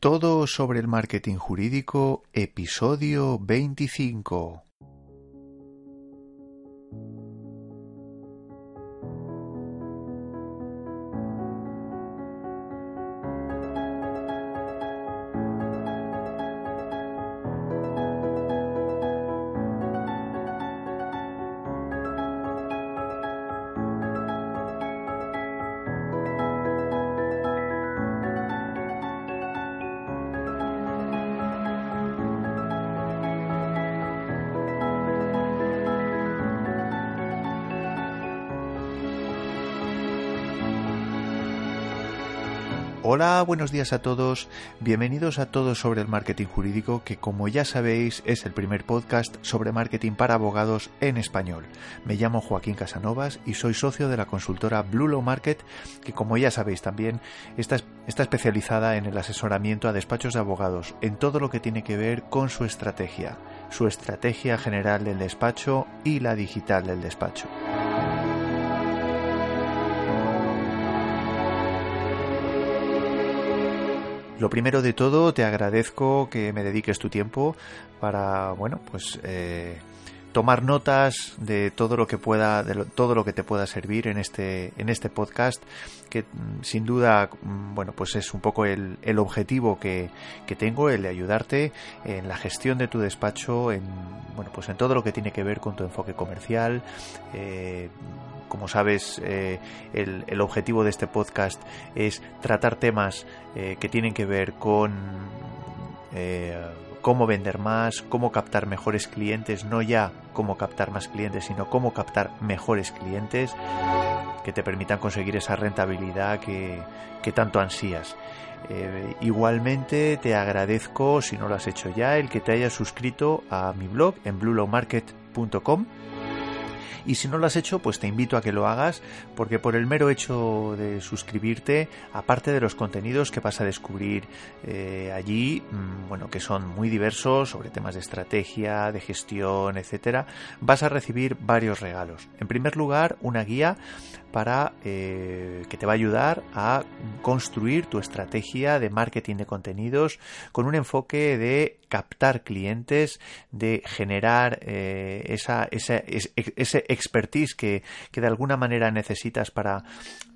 Todo sobre el marketing jurídico, episodio 25. Hola, buenos días a todos. Bienvenidos a todos sobre el marketing jurídico, que como ya sabéis es el primer podcast sobre marketing para abogados en español. Me llamo Joaquín Casanovas y soy socio de la consultora Blue Law Market, que como ya sabéis también está, está especializada en el asesoramiento a despachos de abogados en todo lo que tiene que ver con su estrategia, su estrategia general del despacho y la digital del despacho. Lo primero de todo, te agradezco que me dediques tu tiempo para, bueno, pues eh, tomar notas de todo lo que pueda, de todo lo que te pueda servir en este, en este podcast, que mm, sin duda, mm, bueno, pues es un poco el, el objetivo que, que, tengo, el de ayudarte en la gestión de tu despacho, en, bueno, pues en todo lo que tiene que ver con tu enfoque comercial, eh, como sabes, eh, el, objetivo de este podcast es tratar temas eh, que tienen que ver con eh, cómo vender más, cómo captar mejores clientes, no ya cómo captar más clientes, sino cómo captar mejores clientes que te permitan conseguir esa rentabilidad que, tanto ansías. igualmente te agradezco, si no lo has hecho ya, el que te hayas suscrito a mi blog en bluelowmarket.com y si no lo has hecho, pues te invito a que lo hagas porque por el mero hecho de suscribirte, aparte de los contenidos que vas a descubrir eh, allí, mm, bueno, que son muy diversos sobre temas de estrategia, de gestión, etcétera, vas a recibir varios regalos. En primer lugar, una guía para eh, que te va a ayudar a construir tu estrategia de marketing de contenidos con un enfoque de captar clientes, de generar eh, esa, ese expertise que, que de alguna manera necesitas para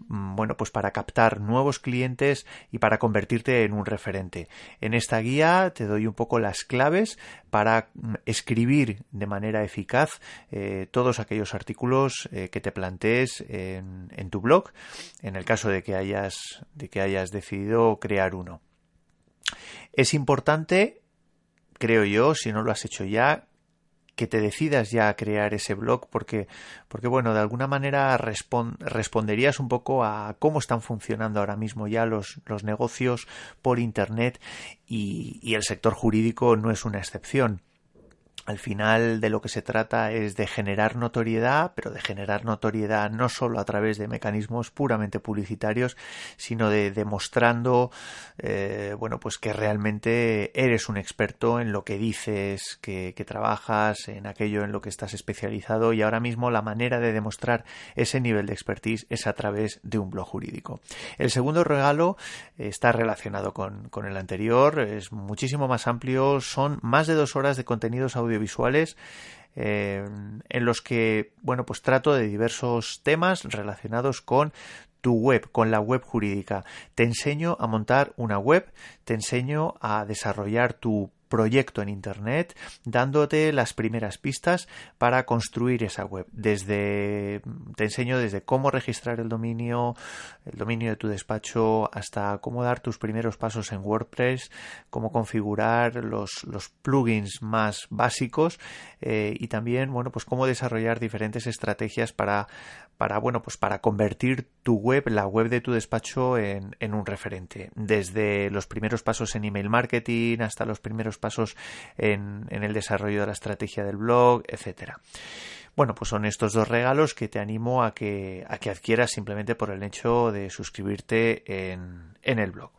Mm, bueno, pues para captar nuevos clientes y para convertirte en un referente. En esta guía te doy un poco las claves para mm, escribir de manera eficaz eh, todos aquellos artículos eh, que te plantees en, en, tu blog, en el caso de que hayas, de que hayas decidido crear uno. Es importante, creo yo, si no lo has hecho ya, que te decidas ya a crear ese blog porque, porque bueno, de alguna manera responderías un poco a cómo están funcionando ahora mismo ya los, los negocios por Internet y, y el sector jurídico no es una excepción. Al final de lo que se trata es de generar notoriedad, pero de generar notoriedad no solo a través de mecanismos puramente publicitarios, sino de demostrando, eh, bueno, pues que realmente eres un experto en lo que dices, que, trabajas, en aquello en lo que estás especializado y ahora mismo la manera de demostrar ese nivel de expertise es a través de un blog jurídico. El segundo regalo está relacionado con, con el anterior, es muchísimo más amplio, son más de dos horas de contenidos audio audiovisuales eh, en los que, bueno, pues trato de diversos temas relacionados con tu web, con la web jurídica. Te enseño a montar una web, te enseño a desarrollar tu proyecto en Internet, dándote las primeras pistas para construir esa web. Desde, te enseño desde cómo registrar el dominio, el dominio de tu despacho, hasta cómo dar tus primeros pasos en WordPress, cómo configurar los, los plugins más básicos eh, y también, bueno, pues cómo desarrollar diferentes estrategias para, para, bueno, pues para convertir tu web, la web de tu despacho en, en un referente. Desde los primeros pasos en email marketing hasta los primeros pasos en, en el desarrollo de la estrategia del blog, etcétera. Bueno, pues son estos dos regalos que te animo a que, a que adquieras simplemente por el hecho de suscribirte en, en el blog.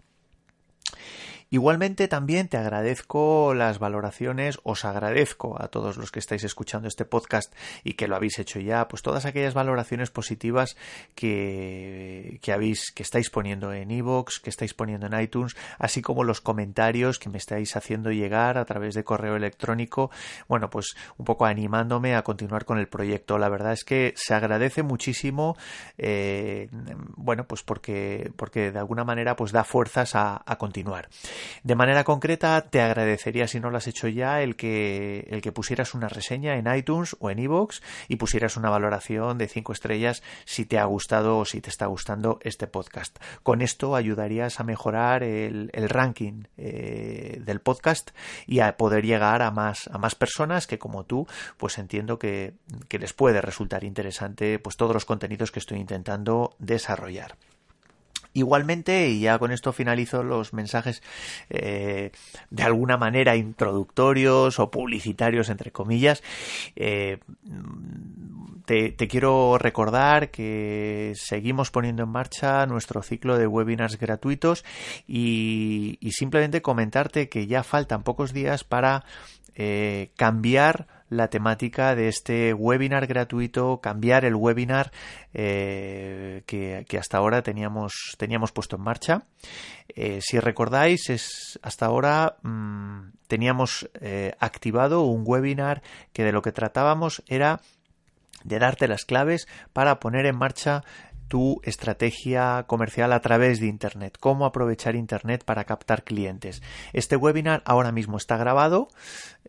Igualmente también te agradezco las valoraciones, os agradezco a todos los que estáis escuchando este podcast y que lo habéis hecho ya, pues todas aquellas valoraciones positivas que, habéis, que estáis poniendo en iVoox, que estáis poniendo en iTunes, así como los comentarios que me estáis haciendo llegar a través de correo electrónico, bueno, pues un poco animándome a continuar con el proyecto. La verdad es que se agradece muchísimo, eh, bueno, pues porque, porque de alguna manera pues da fuerzas a, a continuar. De manera concreta, te agradecería si no lo has hecho ya el que, el que pusieras una reseña en iTunes o en iVoox y pusieras una valoración de 5 estrellas si te ha gustado o si te está gustando este podcast. Con esto ayudarías a mejorar el, el ranking eh, del podcast y a poder llegar a más, a más personas que como tú, pues entiendo que, que les puede resultar interesante pues todos los contenidos que estoy intentando desarrollar. Igualmente, y ya con esto finalizo los mensajes eh, de alguna manera introductorios o publicitarios, entre comillas, eh, te, quiero recordar que seguimos poniendo en marcha nuestro ciclo de webinars gratuitos y, y simplemente comentarte que ya faltan pocos días para eh, cambiar la temática de este webinar gratuito, cambiar el webinar eh, que, que, hasta ahora teníamos, teníamos puesto en marcha. Eh, si recordáis, es hasta ahora mmm, teníamos eh, activado un webinar que de lo que tratábamos era de darte las claves para poner en marcha tu estrategia comercial a través de Internet, cómo aprovechar Internet para captar clientes. Este webinar ahora mismo está grabado,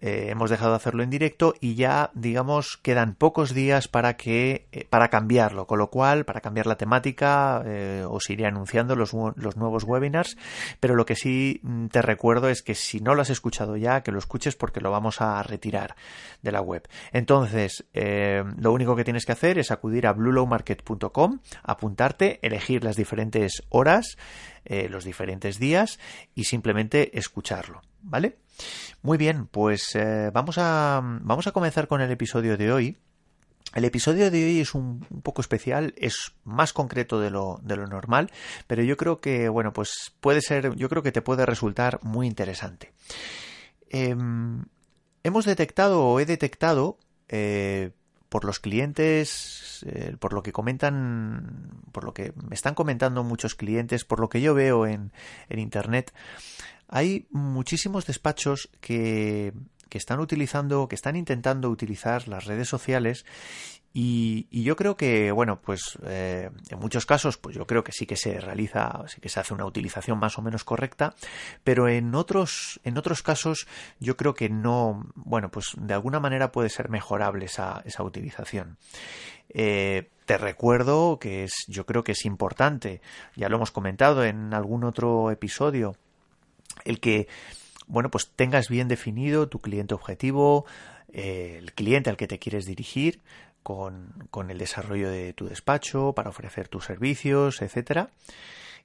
eh, hemos dejado de hacerlo en directo y ya, digamos, quedan pocos días para que eh, para cambiarlo, con lo cual, para cambiar la temática, eh, os iré anunciando los, los, nuevos webinars, pero lo que sí mm, te recuerdo es que si no lo has escuchado ya, que lo escuches porque lo vamos a retirar de la web. Entonces, lo único que tienes que hacer es acudir a bluelowmarket.com, apuntarte, elegir las diferentes horas, eh, los diferentes días y simplemente escucharlo, ¿vale? Muy bien, pues eh, vamos, a, vamos a comenzar con el episodio de hoy. El episodio de hoy es un, poco especial, es más concreto de lo, de lo normal, pero yo creo que, bueno, pues puede ser, yo creo que te puede resultar muy interesante. Eh, hemos detectado o he detectado eh, por los clientes, eh, por lo que comentan, por lo que me están comentando muchos clientes, por lo que yo veo en, en Internet, hay muchísimos despachos que, que están utilizando, que están intentando utilizar las redes sociales y, yo creo que, bueno, pues eh, en muchos casos, pues yo creo que sí que se realiza, sí que se hace una utilización más o menos correcta, pero en otros, en otros casos yo creo que no, bueno, pues de alguna manera puede ser mejorable esa, esa utilización. Eh, te recuerdo que es, yo creo que es importante, ya lo hemos comentado en algún otro episodio, el que bueno, pues tengas bien definido tu cliente objetivo, eh, el cliente al que te quieres dirigir, con, con, el desarrollo de tu despacho, para ofrecer tus servicios, etcétera.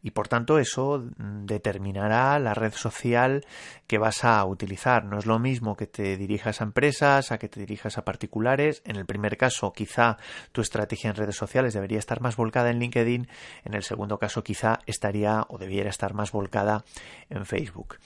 Y por tanto eso determinará la red social que vas a utilizar. No es lo mismo que te dirijas a empresas, a que te dirijas a particulares. En el primer caso, quizá tu estrategia en redes sociales debería estar más volcada en LinkedIn. En el segundo caso, quizá estaría o debiera estar más volcada en Facebook.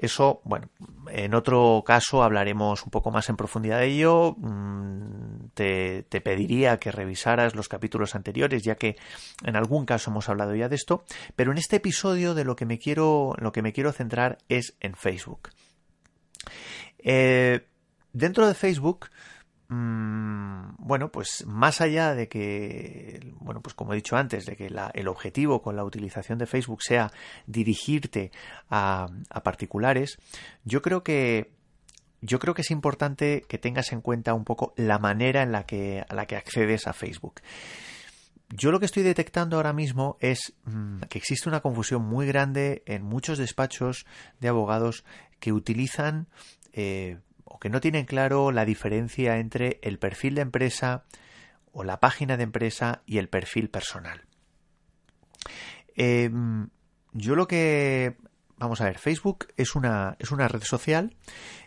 Eso, bueno, en otro caso hablaremos un poco más en profundidad de ello. Mm, te, te, pediría que revisaras los capítulos anteriores, ya que en algún caso hemos hablado ya de esto. Pero en este episodio de lo que me quiero, lo que me quiero centrar es en Facebook. Eh, dentro de Facebook, bueno, pues más allá de que, bueno, pues como he dicho antes, de que el objetivo con la utilización de Facebook sea dirigirte a, particulares, yo creo que yo creo que es importante que tengas en cuenta un poco la manera en la que, a la que accedes a Facebook. Yo lo que estoy detectando ahora mismo es mmm, que existe una confusión muy grande en muchos despachos de abogados que utilizan eh, o que no tienen claro la diferencia entre el perfil de empresa o la página de empresa y el perfil personal. Eh, yo lo que vamos a ver, Facebook es una, es una red social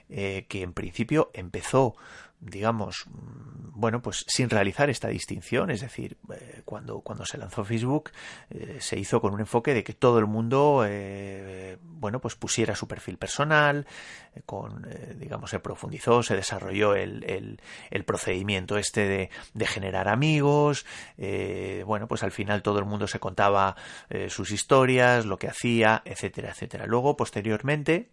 eh, que en principio empezó digamos, bueno, pues sin realizar esta distinción, es decir, eh, cuando, cuando se lanzó Facebook eh, se hizo con un enfoque de que todo el mundo, eh, bueno, pues pusiera su perfil personal, con, digamos, se profundizó, se desarrolló el, el, el procedimiento este de, de generar amigos, bueno, pues al final todo el mundo se contaba sus historias, lo que hacía, etcétera, etcétera. Luego, posteriormente,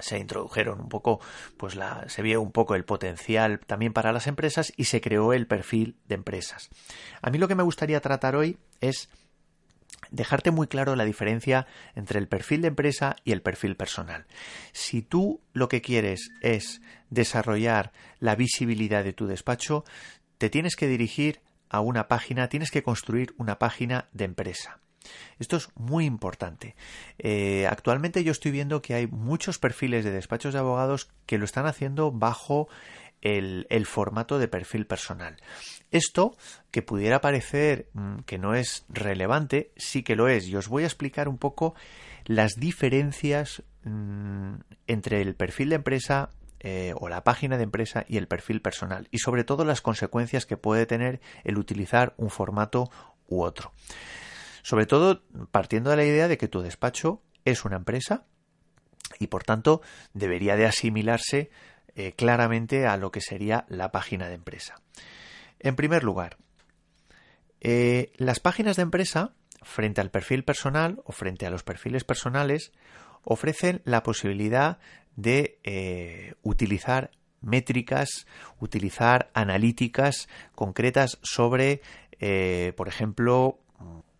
se introdujeron un poco, pues la, se vio un poco el potencial también para las empresas y se creó el perfil de empresas. A mí lo que me gustaría tratar hoy es dejarte muy claro la diferencia entre el perfil de empresa y el perfil personal. Si tú lo que quieres es desarrollar la visibilidad de tu despacho, te tienes que dirigir a una página, tienes que construir una página de empresa. Esto es muy importante. Eh, actualmente yo estoy viendo que hay muchos perfiles de despachos de abogados que lo están haciendo bajo el, formato de perfil personal. Esto, que pudiera parecer mm, que no es relevante, sí que lo es. Y os voy a explicar un poco las diferencias mm, entre el perfil de empresa eh, o la página de empresa y el perfil personal. Y sobre todo las consecuencias que puede tener el utilizar un formato u otro. Sobre todo partiendo de la idea de que tu despacho es una empresa y por tanto debería de asimilarse eh, claramente a lo que sería la página de empresa. En primer lugar, eh, las páginas de empresa, frente al perfil personal o frente a los perfiles personales, ofrecen la posibilidad de eh, utilizar métricas, utilizar analíticas concretas sobre, por ejemplo,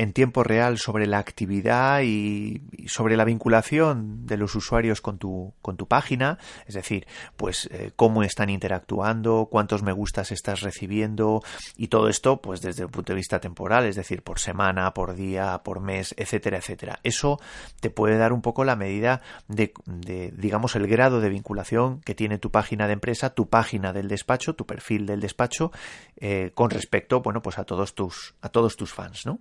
en tiempo real sobre la actividad y, sobre la vinculación de los usuarios con tu, con tu página, es decir, pues eh, cómo están interactuando, cuántos me gustas estás recibiendo y todo esto pues desde el punto de vista temporal, es decir, por semana, por día, por mes, etcétera, etcétera. Eso te puede dar un poco la medida de, digamos, el grado de vinculación que tiene tu página de empresa, tu página del despacho, tu perfil del despacho, eh, con respecto, bueno, pues a todos tus, a todos tus fans, ¿no?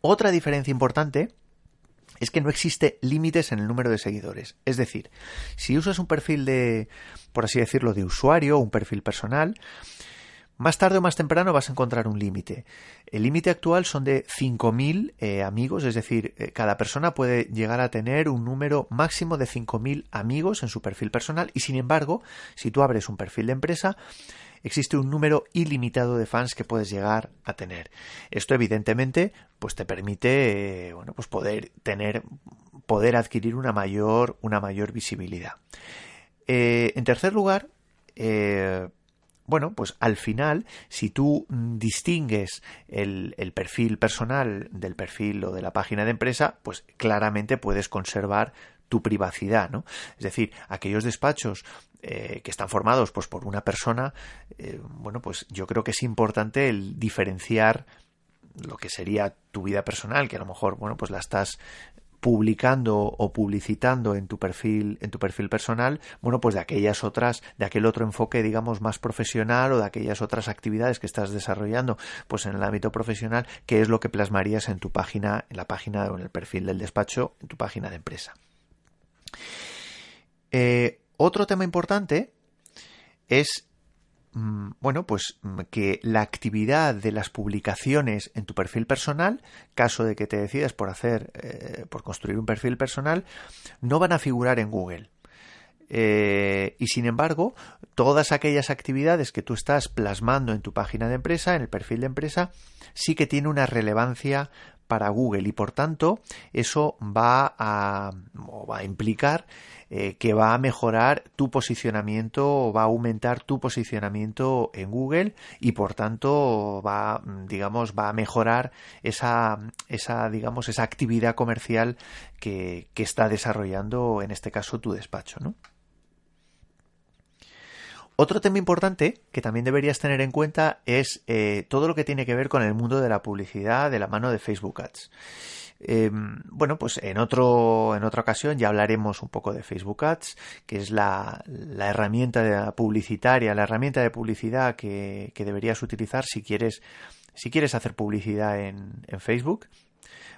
Otra diferencia importante es que no existe límites en el número de seguidores. Es decir, si usas un perfil de, por así decirlo, de usuario, un perfil personal, más tarde o más temprano vas a encontrar un límite. El límite actual son de 5.000 eh, amigos, es decir, eh, cada persona puede llegar a tener un número máximo de 5.000 amigos en su perfil personal y sin embargo, si tú abres un perfil de empresa, existe un número ilimitado de fans que puedes llegar a tener. Esto evidentemente pues te permite eh, bueno, pues poder tener poder adquirir una mayor una mayor visibilidad. Eh, en tercer lugar, eh, bueno, pues al final, si tú distingues el, el, perfil personal del perfil o de la página de empresa, pues claramente puedes conservar tu privacidad, ¿no? Es decir, aquellos despachos eh, que están formados pues por una persona, eh, bueno, pues yo creo que es importante el diferenciar lo que sería tu vida personal, que a lo mejor, bueno, pues la estás publicando o publicitando en tu perfil en tu perfil personal bueno pues de aquellas otras de aquel otro enfoque digamos más profesional o de aquellas otras actividades que estás desarrollando pues en el ámbito profesional que es lo que plasmarías en tu página en la página o en el perfil del despacho en tu página de empresa eh, otro tema importante es mm, bueno, pues mm, que la actividad de las publicaciones en tu perfil personal, caso de que te decidas por hacer, eh, por construir un perfil personal, no van a figurar en Google. Eh, y sin embargo, todas aquellas actividades que tú estás plasmando en tu página de empresa, en el perfil de empresa, sí que tiene una relevancia para Google y por tanto eso va a, va a implicar eh, que va a mejorar tu posicionamiento va a aumentar tu posicionamiento en Google y por tanto va digamos va a mejorar esa esa digamos esa actividad comercial que, que está desarrollando en este caso tu despacho ¿no? Otro tema importante que también deberías tener en cuenta es eh, todo lo que tiene que ver con el mundo de la publicidad de la mano de Facebook Ads. Em, bueno, pues en otro, en otra ocasión ya hablaremos un poco de Facebook Ads, que es la, herramienta publicitaria, la herramienta de publicidad que, deberías utilizar si quieres, si quieres hacer publicidad en, en Facebook.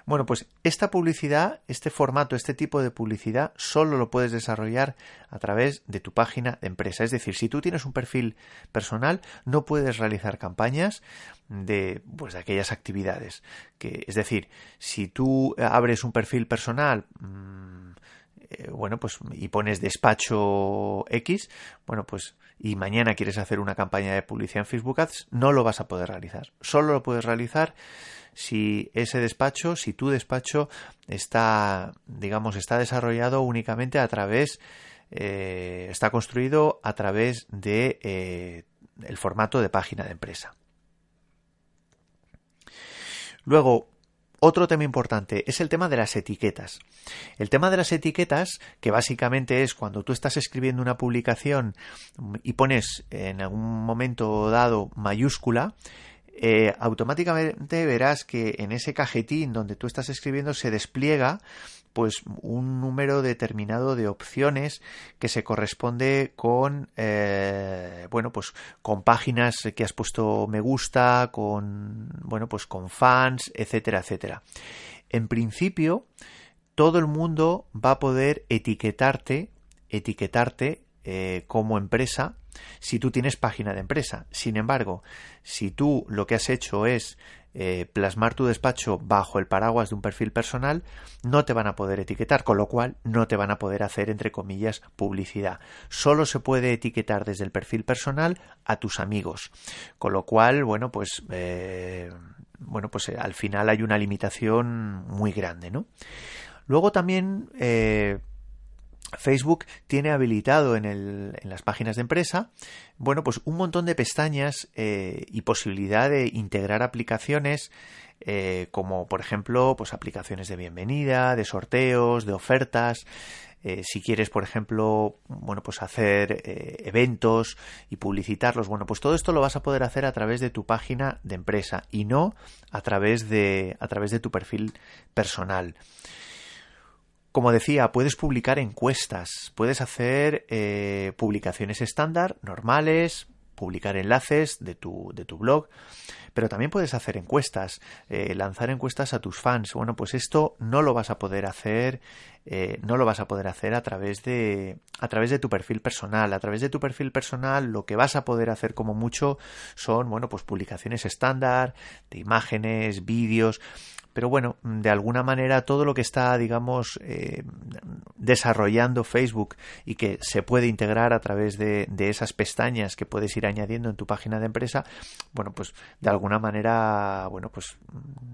Bueno, pues esta publicidad, este formato, este tipo de publicidad, solo lo puedes desarrollar a través de tu página de empresa. Es decir, si tú tienes un perfil personal, no puedes realizar campañas de, pues, de aquellas actividades. Que, es decir, si tú abres un perfil personal, mmm, eh, bueno, pues y pones despacho X, bueno, pues y mañana quieres hacer una campaña de publicidad en Facebook Ads, no lo vas a poder realizar. Solo lo puedes realizar si ese despacho, si tu despacho está, digamos, está desarrollado únicamente a través, eh, está construido a través de eh, el formato de página de empresa. Luego, otro tema importante es el tema de las etiquetas. El tema de las etiquetas, que básicamente es cuando tú estás escribiendo una publicación y pones en algún momento dado mayúscula, eh, automáticamente verás que en ese cajetín donde tú estás escribiendo se despliega pues un número determinado de opciones que se corresponde con eh, bueno pues con páginas que has puesto me gusta con bueno pues con fans etcétera etcétera en principio todo el mundo va a poder etiquetarte etiquetarte eh, como empresa si tú tienes página de empresa. Sin embargo, si tú lo que has hecho es eh, plasmar tu despacho bajo el paraguas de un perfil personal, no te van a poder etiquetar, con lo cual no te van a poder hacer, entre comillas, publicidad. Solo se puede etiquetar desde el perfil personal a tus amigos, con lo cual, bueno, pues, eh, bueno, pues eh, al final hay una limitación muy grande, ¿no? Luego también Facebook tiene habilitado en, el, en, las páginas de empresa, bueno, pues un montón de pestañas eh, y posibilidad de integrar aplicaciones eh, como, por ejemplo, pues aplicaciones de bienvenida, de sorteos, de ofertas. Eh, si quieres, por ejemplo, bueno, pues hacer eventos y publicitarlos, bueno, pues todo esto lo vas a poder hacer a través de tu página de empresa y no a través de, a través de tu perfil personal. Como decía, puedes publicar encuestas, puedes hacer eh, publicaciones estándar, normales, publicar enlaces de tu, de tu blog, pero también puedes hacer encuestas, eh, lanzar encuestas a tus fans. Bueno, pues esto no lo vas a poder hacer, eh, no lo vas a poder hacer a través de a través de tu perfil personal. A través de tu perfil personal, lo que vas a poder hacer como mucho son, bueno, pues publicaciones estándar de imágenes, vídeos pero bueno, de alguna manera todo lo que está, digamos, eh, desarrollando Facebook y que se puede integrar a través de, esas pestañas que puedes ir añadiendo en tu página de empresa, bueno, pues de alguna manera, bueno, pues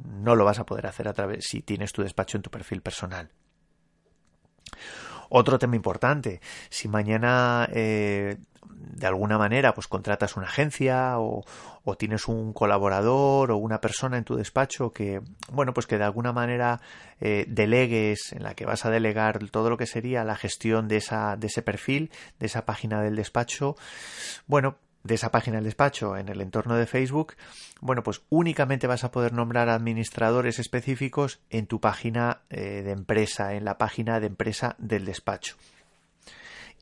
no lo vas a poder hacer a través si tienes tu despacho en tu perfil personal. Otro tema importante, si mañana eh, de alguna manera pues contratas una agencia o, tienes un colaborador o una persona en tu despacho que bueno pues que de alguna manera eh, delegues en la que vas a delegar todo lo que sería la gestión de esa de ese perfil de esa página del despacho bueno de esa página del despacho en el entorno de Facebook, bueno, pues únicamente vas a poder nombrar administradores específicos en tu página eh, de empresa, en la página de empresa del despacho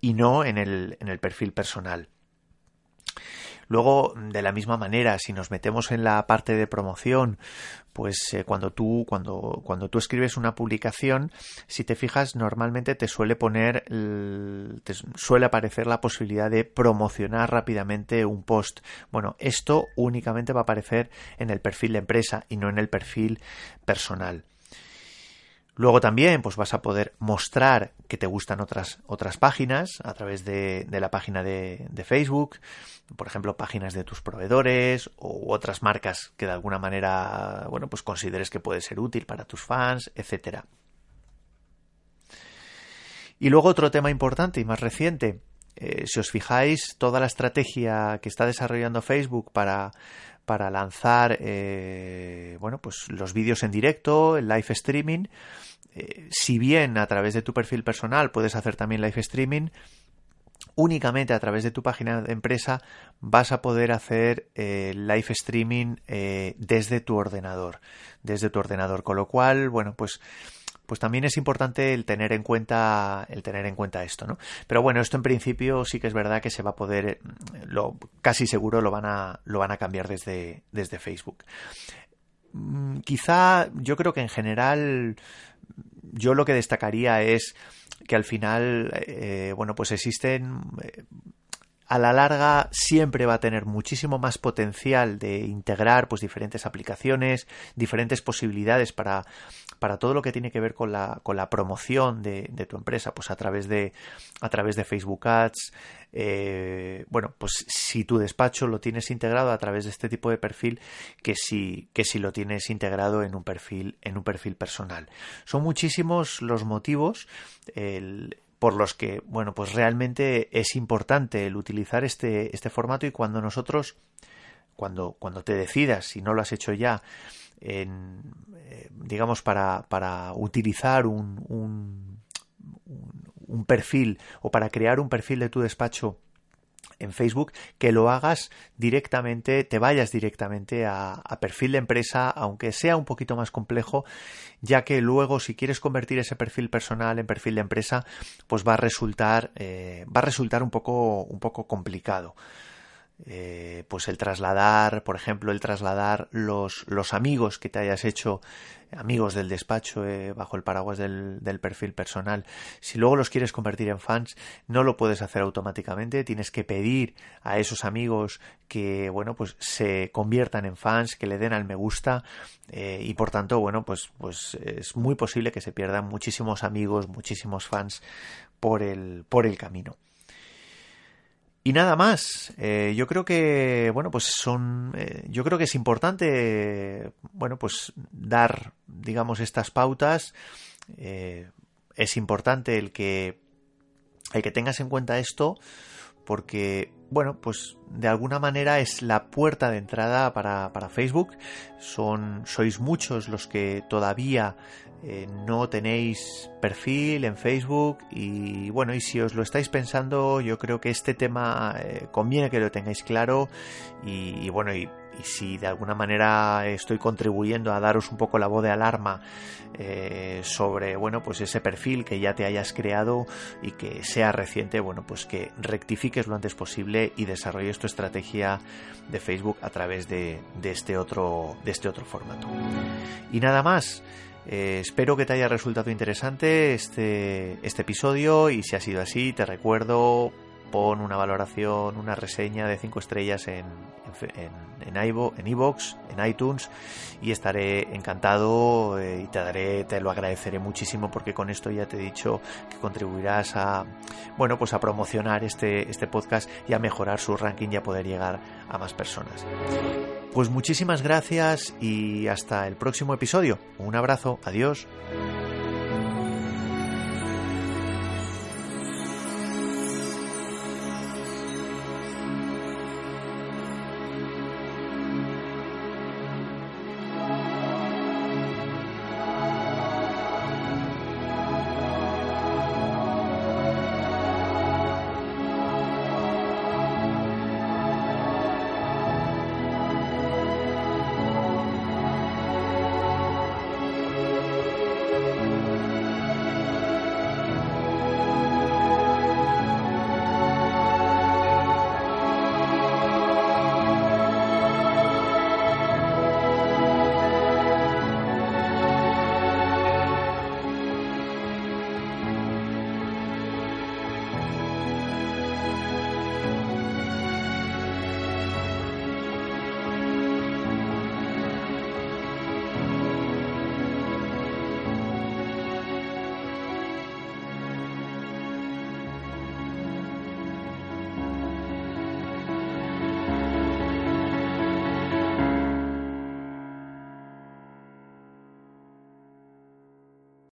y no en el, en el perfil personal. Luego, de la misma manera, si nos metemos en la parte de promoción, pues eh, cuando tú cuando cuando tú escribes una publicación, si te fijas, normalmente te suele poner te suele aparecer la posibilidad de promocionar rápidamente un post. Bueno, esto únicamente va a aparecer en el perfil de empresa y no en el perfil personal. Luego también pues vas a poder mostrar que te gustan otras, otras páginas a través de, la página de, Facebook, por ejemplo, páginas de tus proveedores u otras marcas que de alguna manera, bueno, pues consideres que puede ser útil para tus fans, etcétera. Y luego otro tema importante y más reciente, eh, si os fijáis, toda la estrategia que está desarrollando Facebook para, para lanzar eh, bueno, pues los vídeos en directo, el live streaming, eh, si bien a través de tu perfil personal puedes hacer también live streaming, únicamente a través de tu página de empresa vas a poder hacer eh, live streaming eh, desde tu ordenador, desde tu ordenador, con lo cual, bueno, pues pues también es importante el tener en cuenta el tener en cuenta esto, ¿no? Pero bueno, esto en principio sí que es verdad que se va a poder lo casi seguro lo van a lo van a cambiar desde desde Facebook mm, quizá yo creo que en general yo lo que destacaría es que al final, eh, bueno, pues existen eh, a la larga siempre va a tener muchísimo más potencial de integrar pues diferentes aplicaciones, diferentes posibilidades para, para todo lo que tiene que ver con la, con la promoción de, de tu empresa, pues a través de, a través de Facebook Ads. Eh, bueno, pues si tu despacho lo tienes integrado a través de este tipo de perfil, que si, que si lo tienes integrado en un perfil, en un perfil personal. Son muchísimos los motivos. El, por los que, bueno, pues realmente es importante el utilizar este, este formato y cuando nosotros, cuando, cuando te decidas, si no lo has hecho ya, en, eh, digamos, para, para utilizar un, un, un perfil o para crear un perfil de tu despacho en Facebook, que lo hagas directamente, te vayas directamente a, perfil de empresa, aunque sea un poquito más complejo, ya que luego si quieres convertir ese perfil personal en perfil de empresa, pues va a resultar, eh, va a resultar un poco, un poco complicado. Eh, pues el trasladar, por ejemplo, el trasladar los, los amigos que te hayas hecho, amigos del despacho eh, bajo el paraguas del, del, perfil personal, si luego los quieres convertir en fans, no lo puedes hacer automáticamente, tienes que pedir a esos amigos que, bueno, pues se conviertan en fans, que le den al me gusta eh, y por tanto, bueno, pues, pues es muy posible que se pierdan muchísimos amigos, muchísimos fans por el, por el camino. Y nada más. Eh, yo creo que, bueno, pues son. Eh, yo creo que es importante, bueno, pues dar, digamos, estas pautas. Eh, es importante el que, el que tengas en cuenta esto, porque, bueno, pues de alguna manera es la puerta de entrada para, para Facebook. Son, sois muchos los que todavía eh, no tenéis perfil en Facebook y bueno, y si os lo estáis pensando, yo creo que este tema eh, conviene que lo tengáis claro y, bueno, y, si de alguna manera estoy contribuyendo a daros un poco la voz de alarma eh, sobre bueno pues ese perfil que ya te hayas creado y que sea reciente bueno pues que rectifiques lo antes posible y desarrolles tu estrategia de Facebook a través de, este otro de este otro formato. Y nada más eh, espero que te haya resultado interesante este, este episodio y si ha sido así, te recuerdo pon una valoración, una reseña de 5 estrellas en, en, en, en iVoox, en iTunes y estaré encantado eh, y te daré, te lo agradeceré muchísimo porque con esto ya te he dicho que contribuirás a, bueno, pues a promocionar este, este podcast y a mejorar su ranking y a poder llegar a más personas. Pues muchísimas gracias y hasta el próximo episodio. Un abrazo, adiós.